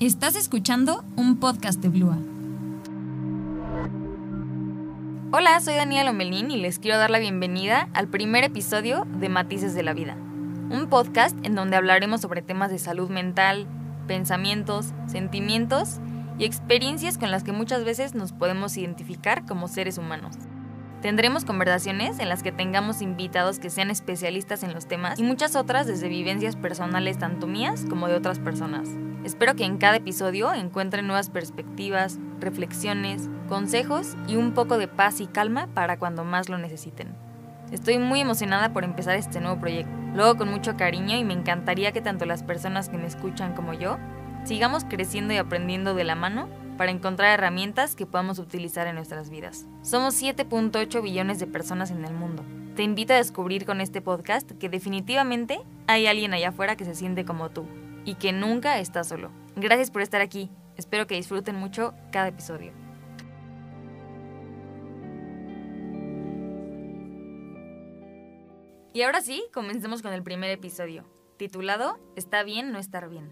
Estás escuchando un podcast de Blua. Hola, soy Daniela Lomelín y les quiero dar la bienvenida al primer episodio de Matices de la Vida, un podcast en donde hablaremos sobre temas de salud mental, pensamientos, sentimientos y experiencias con las que muchas veces nos podemos identificar como seres humanos. Tendremos conversaciones en las que tengamos invitados que sean especialistas en los temas y muchas otras desde vivencias personales tanto mías como de otras personas. Espero que en cada episodio encuentren nuevas perspectivas, reflexiones, consejos y un poco de paz y calma para cuando más lo necesiten. Estoy muy emocionada por empezar este nuevo proyecto. Luego con mucho cariño y me encantaría que tanto las personas que me escuchan como yo sigamos creciendo y aprendiendo de la mano para encontrar herramientas que podamos utilizar en nuestras vidas. Somos 7.8 billones de personas en el mundo. Te invito a descubrir con este podcast que definitivamente hay alguien allá afuera que se siente como tú y que nunca está solo. Gracias por estar aquí. Espero que disfruten mucho cada episodio. Y ahora sí, comencemos con el primer episodio, titulado Está bien no estar bien.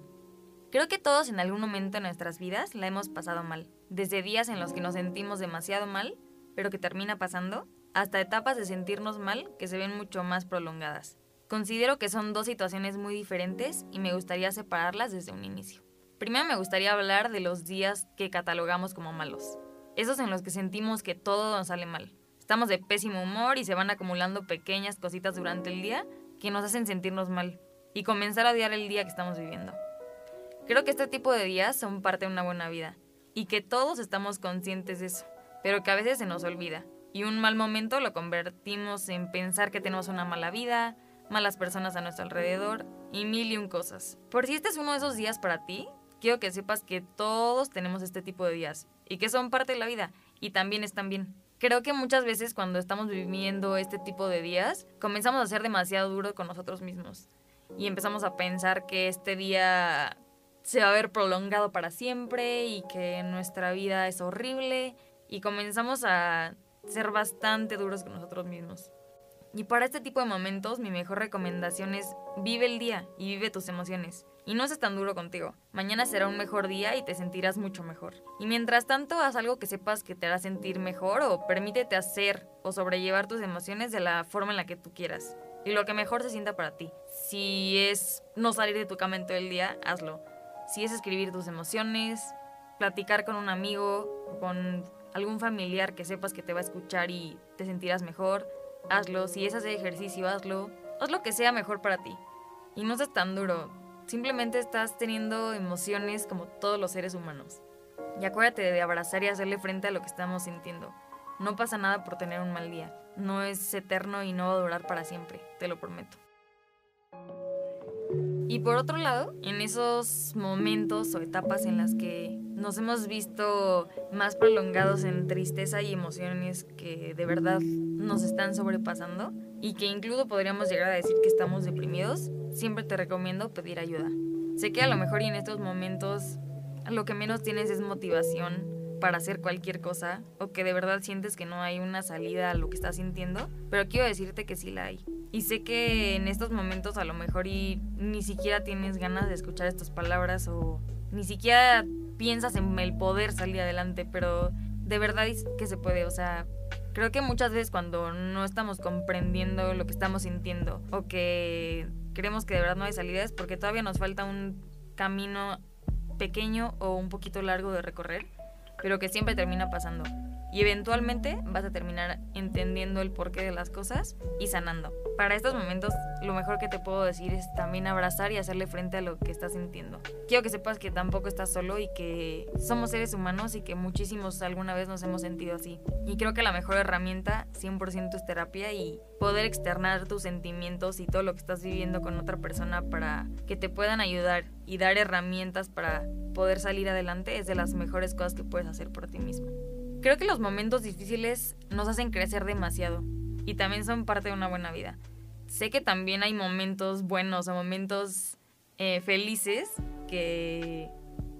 Creo que todos en algún momento de nuestras vidas la hemos pasado mal, desde días en los que nos sentimos demasiado mal, pero que termina pasando, hasta etapas de sentirnos mal que se ven mucho más prolongadas. Considero que son dos situaciones muy diferentes y me gustaría separarlas desde un inicio. Primero me gustaría hablar de los días que catalogamos como malos. Esos en los que sentimos que todo nos sale mal. Estamos de pésimo humor y se van acumulando pequeñas cositas durante el día que nos hacen sentirnos mal y comenzar a odiar el día que estamos viviendo. Creo que este tipo de días son parte de una buena vida y que todos estamos conscientes de eso, pero que a veces se nos olvida y un mal momento lo convertimos en pensar que tenemos una mala vida, malas personas a nuestro alrededor y mil y un cosas. Por si este es uno de esos días para ti, quiero que sepas que todos tenemos este tipo de días y que son parte de la vida y también están bien. Creo que muchas veces cuando estamos viviendo este tipo de días, comenzamos a ser demasiado duros con nosotros mismos y empezamos a pensar que este día se va a ver prolongado para siempre y que nuestra vida es horrible y comenzamos a ser bastante duros con nosotros mismos. Y para este tipo de momentos mi mejor recomendación es vive el día y vive tus emociones. Y no seas tan duro contigo. Mañana será un mejor día y te sentirás mucho mejor. Y mientras tanto, haz algo que sepas que te hará sentir mejor o permítete hacer o sobrellevar tus emociones de la forma en la que tú quieras. Y lo que mejor se sienta para ti. Si es no salir de tu cama en todo el día, hazlo. Si es escribir tus emociones, platicar con un amigo con algún familiar que sepas que te va a escuchar y te sentirás mejor, hazlo. Si es hacer ejercicio, hazlo. Haz lo que sea mejor para ti. Y no seas tan duro. Simplemente estás teniendo emociones como todos los seres humanos. Y acuérdate de abrazar y hacerle frente a lo que estamos sintiendo. No pasa nada por tener un mal día. No es eterno y no va a durar para siempre, te lo prometo. Y por otro lado, en esos momentos o etapas en las que nos hemos visto más prolongados en tristeza y emociones que de verdad nos están sobrepasando y que incluso podríamos llegar a decir que estamos deprimidos, siempre te recomiendo pedir ayuda. Sé que a lo mejor y en estos momentos lo que menos tienes es motivación para hacer cualquier cosa o que de verdad sientes que no hay una salida a lo que estás sintiendo, pero quiero decirte que sí la hay. Y sé que en estos momentos a lo mejor y ni siquiera tienes ganas de escuchar estas palabras o ni siquiera piensas en el poder salir adelante, pero de verdad es que se puede, o sea, creo que muchas veces cuando no estamos comprendiendo lo que estamos sintiendo o que creemos que de verdad no hay salida es porque todavía nos falta un camino pequeño o un poquito largo de recorrer pero que siempre termina pasando. Y eventualmente vas a terminar entendiendo el porqué de las cosas y sanando. Para estos momentos, lo mejor que te puedo decir es también abrazar y hacerle frente a lo que estás sintiendo. Quiero que sepas que tampoco estás solo y que somos seres humanos y que muchísimos alguna vez nos hemos sentido así. Y creo que la mejor herramienta 100% es terapia y poder externar tus sentimientos y todo lo que estás viviendo con otra persona para que te puedan ayudar y dar herramientas para poder salir adelante es de las mejores cosas que puedes hacer por ti mismo. Creo que los momentos difíciles nos hacen crecer demasiado y también son parte de una buena vida. Sé que también hay momentos buenos o momentos eh, felices que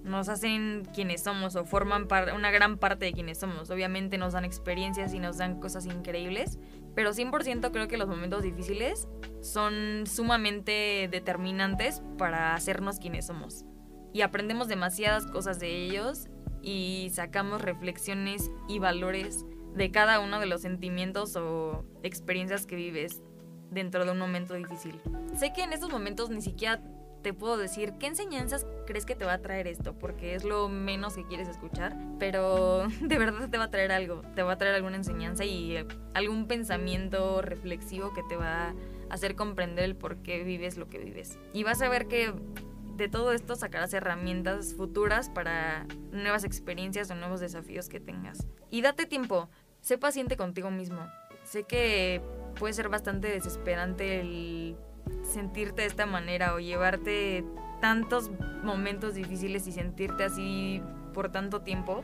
nos hacen quienes somos o forman una gran parte de quienes somos. Obviamente nos dan experiencias y nos dan cosas increíbles, pero 100% creo que los momentos difíciles son sumamente determinantes para hacernos quienes somos. y aprendemos demasiadas cosas de ellos y sacamos reflexiones y valores de cada uno de los sentimientos o experiencias que vives dentro de un momento difícil. Sé que en estos momentos ni siquiera te puedo decir qué enseñanzas crees que te va a traer esto, porque es lo menos que quieres escuchar, pero de verdad te va a traer algo, te va a traer alguna enseñanza y algún pensamiento reflexivo que te va a hacer comprender el por qué vives lo que vives. Y vas a ver que de todo esto sacarás herramientas futuras para nuevas experiencias o nuevos desafíos que tengas. Y date tiempo, sé paciente contigo mismo. Sé que puede ser bastante desesperante sentirte de esta manera o llevarte tantos momentos difíciles y sentirte así por tanto tiempo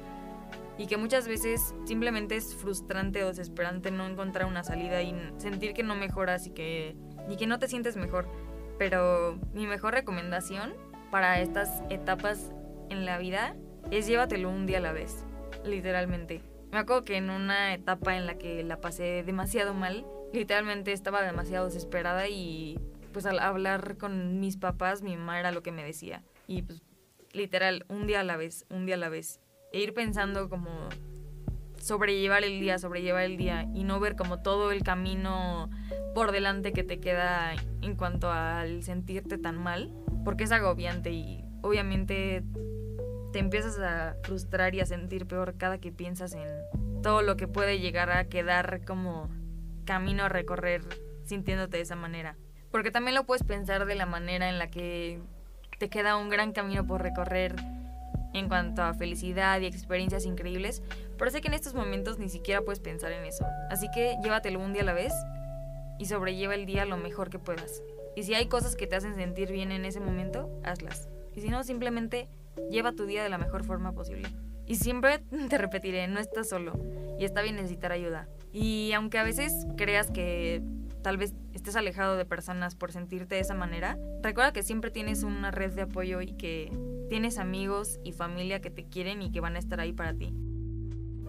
y que muchas veces simplemente es frustrante o desesperante no encontrar una salida y sentir que no mejoras y que, y que no te sientes mejor. Pero mi mejor recomendación para estas etapas en la vida es llévatelo un día a la vez, literalmente. Me acuerdo que en una etapa en la que la pasé demasiado mal, literalmente estaba demasiado desesperada y pues al hablar con mis papás, mi mamá era lo que me decía. Y pues literal, un día a la vez, un día a la vez. E ir pensando como sobrellevar el día, sobrellevar el día y no ver como todo el camino por delante que te queda en cuanto al sentirte tan mal, porque es agobiante y obviamente te empiezas a frustrar y a sentir peor cada que piensas en todo lo que puede llegar a quedar como camino a recorrer sintiéndote de esa manera. Porque también lo puedes pensar de la manera en la que te queda un gran camino por recorrer en cuanto a felicidad y experiencias increíbles, pero sé que en estos momentos ni siquiera puedes pensar en eso. Así que llévatelo un día a la vez y sobrelleva el día lo mejor que puedas. Y si hay cosas que te hacen sentir bien en ese momento, hazlas. Y si no, simplemente lleva tu día de la mejor forma posible. Y siempre te repetiré, no estás solo y está bien necesitar ayuda. Y aunque a veces creas que tal vez estés alejado de personas por sentirte de esa manera, recuerda que siempre tienes una red de apoyo y que tienes amigos y familia que te quieren y que van a estar ahí para ti.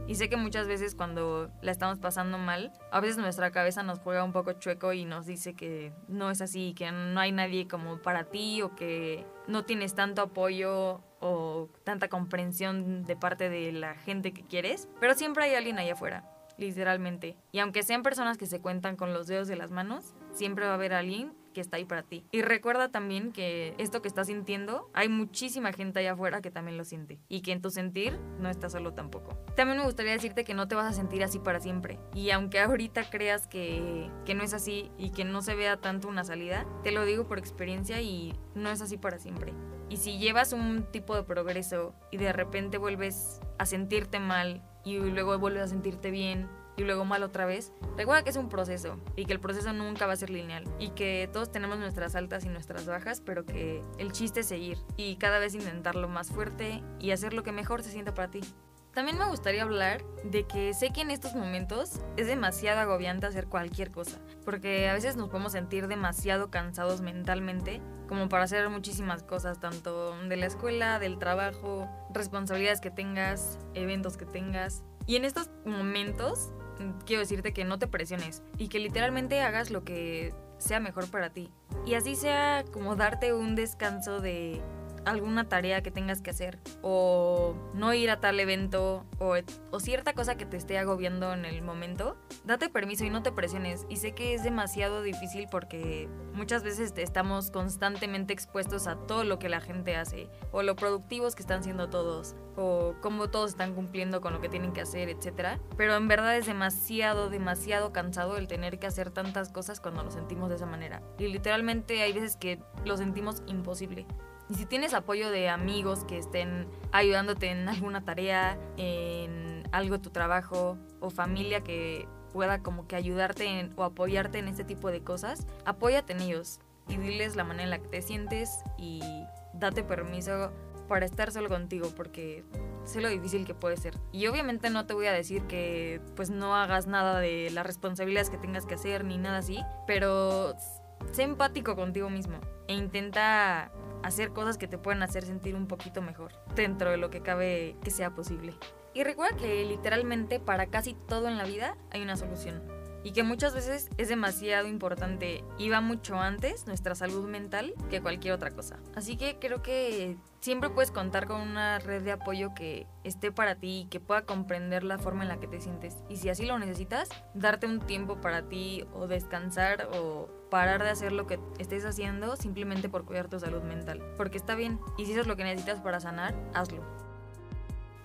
Y sé que muchas veces cuando la estamos pasando mal, a veces nuestra cabeza nos juega un poco chueco y nos dice que no es así, que no hay nadie como para ti o que no tienes tanto apoyo o tanta comprensión de parte de la gente que quieres, pero siempre hay alguien allá afuera, literalmente. Y aunque sean personas que se cuentan con los dedos de las manos, siempre va a haber alguien que está ahí para ti. Y recuerda también que esto que estás sintiendo, hay muchísima gente allá afuera que también lo siente. Y que en tu sentir no estás solo tampoco. También me gustaría decirte que no te vas a sentir así para siempre. Y aunque ahorita creas que, que no es así y que no se vea tanto una salida, te lo digo por experiencia y no es así para siempre. Y si llevas un tipo de progreso y de repente vuelves a sentirte mal y luego vuelves a sentirte bien y luego mal otra vez, recuerda que es un proceso y que el proceso nunca va a ser lineal y que todos tenemos nuestras altas y nuestras bajas, pero que el chiste es seguir y cada vez intentarlo más fuerte y hacer lo que mejor se sienta para ti. También me gustaría hablar de que sé que en estos momentos es demasiado agobiante hacer cualquier cosa, porque a veces nos podemos sentir demasiado cansados mentalmente como para hacer muchísimas cosas, tanto de la escuela, del trabajo, responsabilidades que tengas, eventos que tengas. Y en estos momentos quiero decirte que no te presiones y que literalmente hagas lo que sea mejor para ti. Y así sea como darte un descanso de alguna tarea que tengas que hacer o no ir a tal evento o, o, cierta cosa que te esté agobiando en el momento, date permiso y no te presiones. Y sé que es demasiado difícil porque muchas veces estamos constantemente expuestos a todo lo que la gente hace o lo productivos que están siendo todos o cómo todos están cumpliendo con lo que tienen que hacer, etc. Pero en verdad es demasiado, demasiado cansado el tener que hacer tantas cosas cuando lo sentimos de esa manera. Y literalmente hay veces que lo sentimos imposible. Y si tienes apoyo de amigos que estén ayudándote en alguna tarea, en algo de tu trabajo o familia que pueda como que ayudarte o apoyarte en este tipo de cosas, apóyate en ellos y diles la manera en la que te sientes y date permiso para estar solo contigo porque sé lo difícil que puede ser. Y obviamente no te voy a decir que pues no hagas nada de las responsabilidades que tengas que hacer ni nada así, pero sé empático contigo mismo e intenta hacer cosas que te puedan hacer sentir un poquito mejor dentro de lo que cabe que sea posible. Y recuerda que literalmente para casi todo en la vida hay una solución. Y que muchas veces es demasiado importante y va mucho antes nuestra salud mental que cualquier otra cosa. Así que creo que siempre puedes contar con una red de apoyo que esté para ti y que pueda comprender la forma en la que te sientes. Y si así lo necesitas, darte un tiempo para ti o descansar o parar de hacer lo que estés haciendo simplemente por cuidar tu salud mental. Porque está bien. Y si eso es lo que necesitas para sanar, hazlo.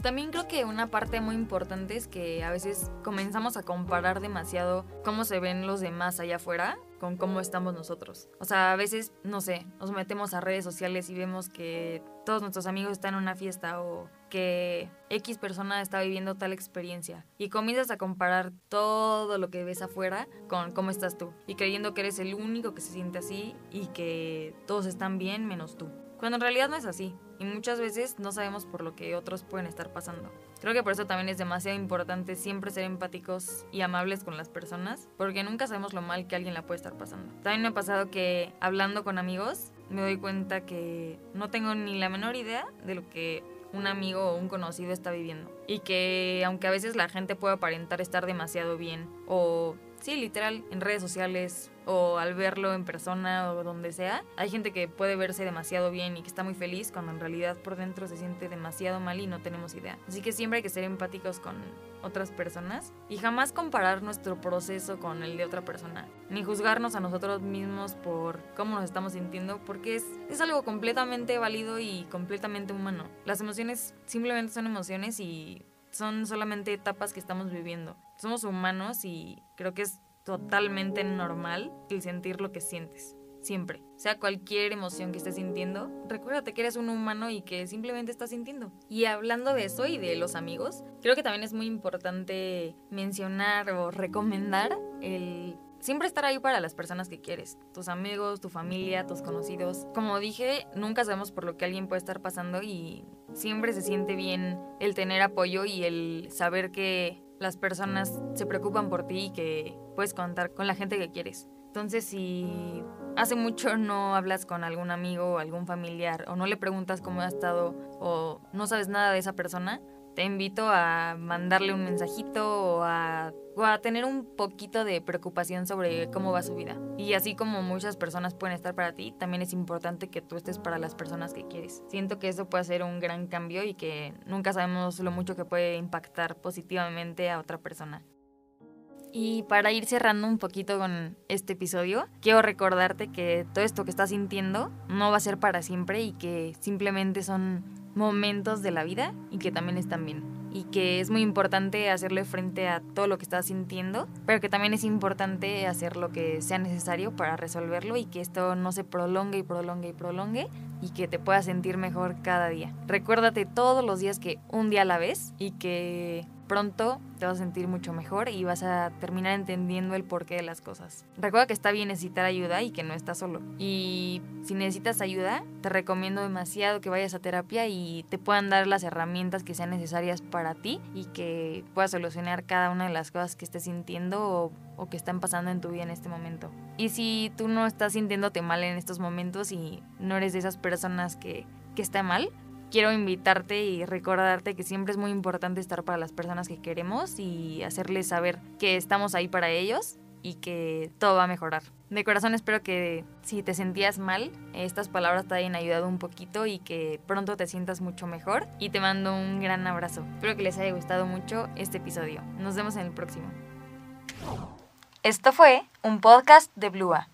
También creo que una parte muy importante es que a veces comenzamos a comparar demasiado cómo se ven los demás allá afuera con cómo estamos nosotros. O sea, a veces, no sé, nos metemos a redes sociales y vemos que todos nuestros amigos están en una fiesta o que X persona está viviendo tal experiencia y comienzas a comparar todo lo que ves afuera con cómo estás tú y creyendo que eres el único que se siente así y que todos están bien menos tú. Cuando en realidad no es así y muchas veces no sabemos por lo que otros pueden estar pasando. Creo que por eso también es demasiado importante siempre ser empáticos y amables con las personas, porque nunca sabemos lo mal que alguien la puede estar pasando. También me ha pasado que hablando con amigos me doy cuenta que no tengo ni la menor idea de lo que un amigo o un conocido está viviendo. Y que aunque a veces la gente puede aparentar estar demasiado bien o sí, literal, en redes sociales o al verlo en persona o donde sea, hay gente que puede verse demasiado bien y que está muy feliz cuando en realidad por dentro se siente demasiado mal y no tenemos idea. Así que siempre hay que ser empáticos con otras personas y jamás comparar nuestro proceso con el de otra persona, ni juzgarnos a nosotros mismos por cómo nos estamos sintiendo, porque es, es algo completamente válido y completamente humano. Las emociones simplemente son emociones y son solamente etapas que estamos viviendo. Somos humanos y creo que es totalmente normal el sentir lo que sientes. Siempre. Sea cualquier emoción que estés sintiendo, recuérdate que eres un humano y que simplemente estás sintiendo. Y hablando de eso y de los amigos, creo que también es muy importante mencionar o recomendar el siempre estar ahí para las personas que quieres, tus amigos, tu familia, tus conocidos. Como dije, nunca sabemos por lo que alguien puede estar pasando y siempre se siente bien el tener apoyo y el saber que las personas se preocupan por ti y que puedes contar con la gente que quieres. Entonces, si hace mucho no hablas con algún amigo o algún familiar o no le preguntas cómo ha estado o no sabes nada de esa persona, te invito a mandarle un mensajito o a, tener un poquito de preocupación sobre cómo va su vida. Y así como muchas personas pueden estar para ti, también es importante que tú estés para las personas que quieres. Siento que eso puede ser un gran cambio y que nunca sabemos lo mucho que puede impactar positivamente a otra persona. Y para ir cerrando un poquito con este episodio, quiero recordarte que todo esto que estás sintiendo no va a ser para siempre y que simplemente son momentos de la vida y que también están bien. Y que es muy importante hacerle frente a todo lo que estás sintiendo, pero que también es importante hacer lo que sea necesario para resolverlo y que esto no se prolongue y prolongue y prolongue y que te puedas sentir mejor cada día. Recuérdate todos los días que un día a la vez y que pronto te vas a sentir mucho mejor y vas a terminar entendiendo el porqué de las cosas. Recuerda que está bien necesitar ayuda y que no estás solo. Y si necesitas ayuda, te recomiendo demasiado que vayas a terapia y te puedan dar las herramientas que sean necesarias para ti y que puedas solucionar cada una de las cosas que estés sintiendo o, o que están pasando en tu vida en este momento. Y si tú no estás sintiéndote mal en estos momentos y no eres de esas personas que, que está mal, quiero invitarte y recordarte que siempre es muy importante estar para las personas que queremos y hacerles saber que estamos ahí para ellos y que todo va a mejorar. De corazón espero que si te sentías mal, estas palabras te hayan ayudado un poquito y que pronto te sientas mucho mejor. Y te mando un gran abrazo. Espero que les haya gustado mucho este episodio. Nos vemos en el próximo. Esto fue un podcast de Blua.